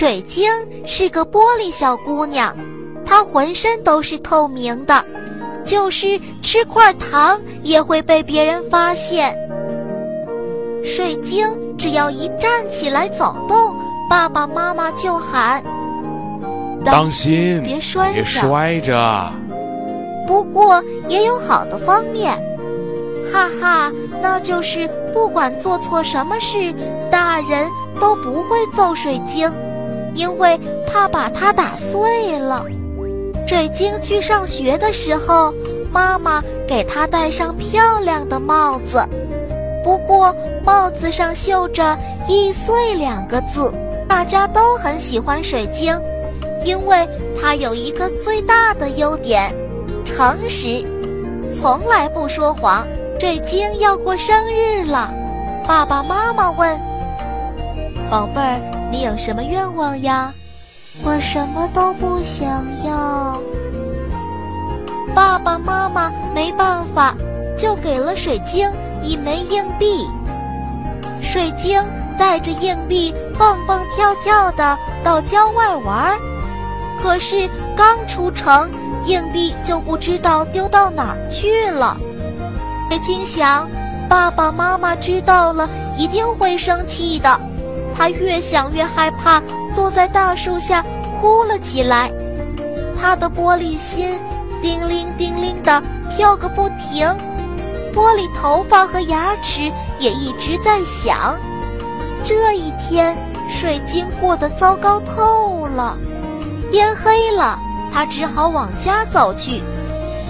水晶是个玻璃小姑娘，她浑身都是透明的，就是吃块糖也会被别人发现。水晶只要一站起来走动，爸爸妈妈就喊：“当心，别摔别摔着。”不过也有好的方面，哈哈，那就是不管做错什么事，大人都不会揍水晶。因为怕把它打碎了，水晶去上学的时候，妈妈给它戴上漂亮的帽子。不过帽子上绣着“易碎”两个字，大家都很喜欢水晶，因为它有一个最大的优点——诚实，从来不说谎。水晶要过生日了，爸爸妈妈问：“宝贝儿。”你有什么愿望呀？我什么都不想要。爸爸妈妈没办法，就给了水晶一枚硬币。水晶带着硬币蹦蹦跳跳的到郊外玩，可是刚出城，硬币就不知道丢到哪儿去了。水晶想，爸爸妈妈知道了一定会生气的。他越想越害怕，坐在大树下哭了起来。他的玻璃心叮铃叮铃的跳个不停，玻璃头发和牙齿也一直在响。这一天，水晶过得糟糕透了。天黑了，他只好往家走去。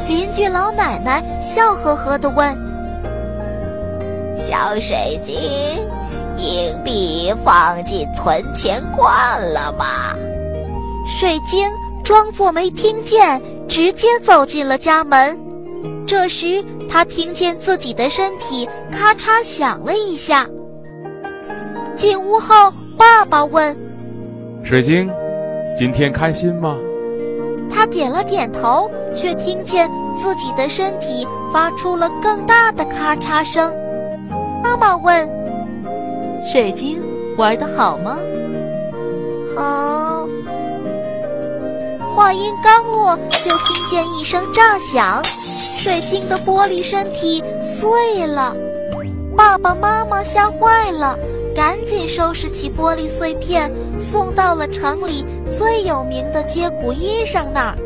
邻居老奶奶笑呵呵地问：“小水晶。”硬币放进存钱罐了吗？水晶装作没听见，直接走进了家门。这时，他听见自己的身体咔嚓响了一下。进屋后，爸爸问：“水晶，今天开心吗？”他点了点头，却听见自己的身体发出了更大的咔嚓声。妈妈问。水晶玩的好吗？好。话音刚落，就听见一声炸响，水晶的玻璃身体碎了。爸爸妈妈吓坏了，赶紧收拾起玻璃碎片，送到了城里最有名的接骨医生那儿。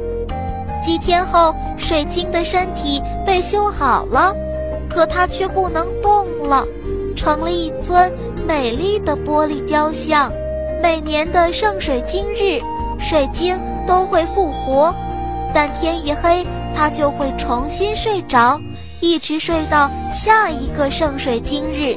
几天后，水晶的身体被修好了，可它却不能动了。成了一尊美丽的玻璃雕像。每年的圣水晶日，水晶都会复活，但天一黑，它就会重新睡着，一直睡到下一个圣水晶日。